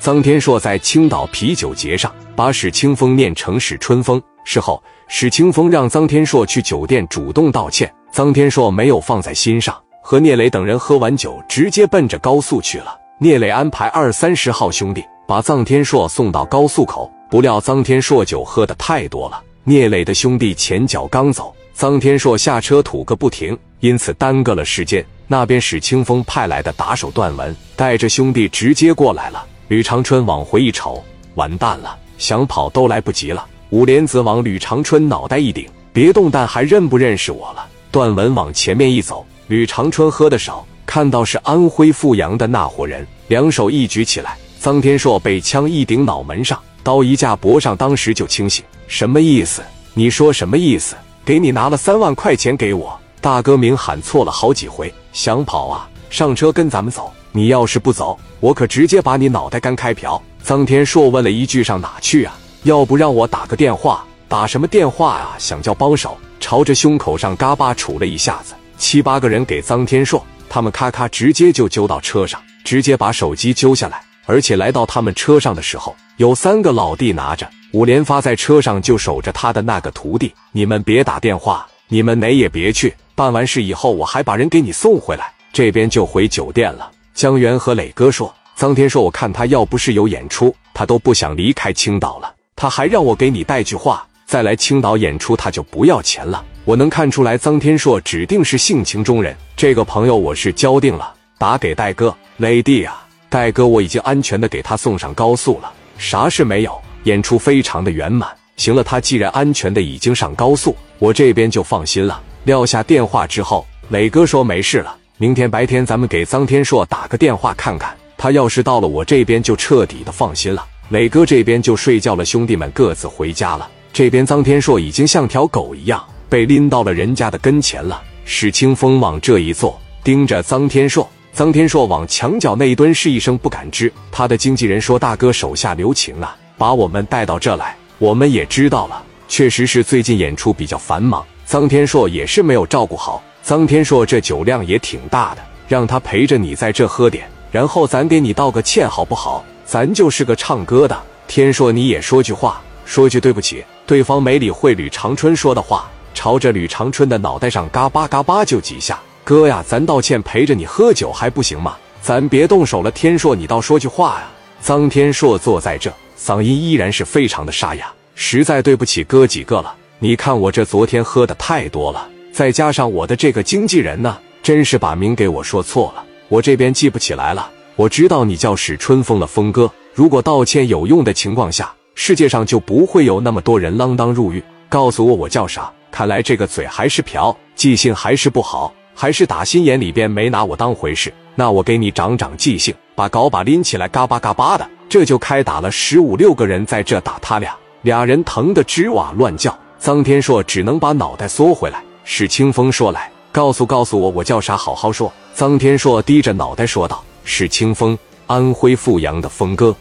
臧天朔在青岛啤酒节上把史清风念成史春风。事后，史清风让臧天朔去酒店主动道歉，臧天朔没有放在心上，和聂磊等人喝完酒，直接奔着高速去了。聂磊安排二三十号兄弟把臧天朔送到高速口，不料臧天朔酒喝的太多了，聂磊的兄弟前脚刚走，臧天朔下车吐个不停，因此耽搁了时间。那边史清风派来的打手段文带着兄弟直接过来了。吕长春往回一瞅，完蛋了，想跑都来不及了。五莲子往吕长春脑袋一顶：“别动弹，还认不认识我了？”段文往前面一走，吕长春喝的少，看到是安徽阜阳的那伙人，两手一举起来。臧天朔被枪一顶脑门上，刀一架脖上，当时就清醒。什么意思？你说什么意思？给你拿了三万块钱给我。大哥明喊错了好几回，想跑啊？上车跟咱们走。你要是不走，我可直接把你脑袋干开瓢。臧天朔问了一句：“上哪去啊？要不让我打个电话？打什么电话啊？想叫帮手？”朝着胸口上嘎巴杵了一下子，七八个人给臧天朔，他们咔咔直接就揪到车上，直接把手机揪下来。而且来到他们车上的时候，有三个老弟拿着。五连发在车上就守着他的那个徒弟：“你们别打电话，你们哪也别去。”办完事以后，我还把人给你送回来，这边就回酒店了。江源和磊哥说：“臧天说，我看他要不是有演出，他都不想离开青岛了。他还让我给你带句话，再来青岛演出他就不要钱了。我能看出来，臧天硕指定是性情中人。这个朋友我是交定了，打给戴哥，磊弟啊，戴哥，我已经安全的给他送上高速了，啥事没有，演出非常的圆满。行了，他既然安全的已经上高速，我这边就放心了。”撂下电话之后，磊哥说：“没事了，明天白天咱们给臧天硕打个电话看看，他要是到了我这边，就彻底的放心了。”磊哥这边就睡觉了，兄弟们各自回家了。这边臧天硕已经像条狗一样被拎到了人家的跟前了。史清风往这一坐，盯着臧天硕。臧天硕往墙角那一蹲，是一声不敢吱。他的经纪人说：“大哥手下留情啊，把我们带到这来，我们也知道了，确实是最近演出比较繁忙。”臧天朔也是没有照顾好。臧天朔这酒量也挺大的，让他陪着你在这喝点，然后咱给你道个歉，好不好？咱就是个唱歌的。天硕你也说句话，说句对不起。对方没理会吕长春说的话，朝着吕长春的脑袋上嘎巴嘎巴就几下。哥呀，咱道歉陪着你喝酒还不行吗？咱别动手了。天硕，你倒说句话呀！臧天朔坐在这，嗓音依然是非常的沙哑。实在对不起哥几个了。你看我这昨天喝的太多了，再加上我的这个经纪人呢，真是把名给我说错了，我这边记不起来了。我知道你叫史春风了，峰哥。如果道歉有用的情况下，世界上就不会有那么多人锒铛入狱。告诉我我叫啥？看来这个嘴还是瓢，记性还是不好，还是打心眼里边没拿我当回事。那我给你长长记性，把镐把拎起来，嘎巴嘎巴的，这就开打了。十五六个人在这打他俩，俩人疼得吱哇乱叫。臧天朔只能把脑袋缩回来。史清风说：“来，告诉告诉我，我叫啥？好好说。”臧天朔低着脑袋说道：“史清风，安徽阜阳的峰哥。”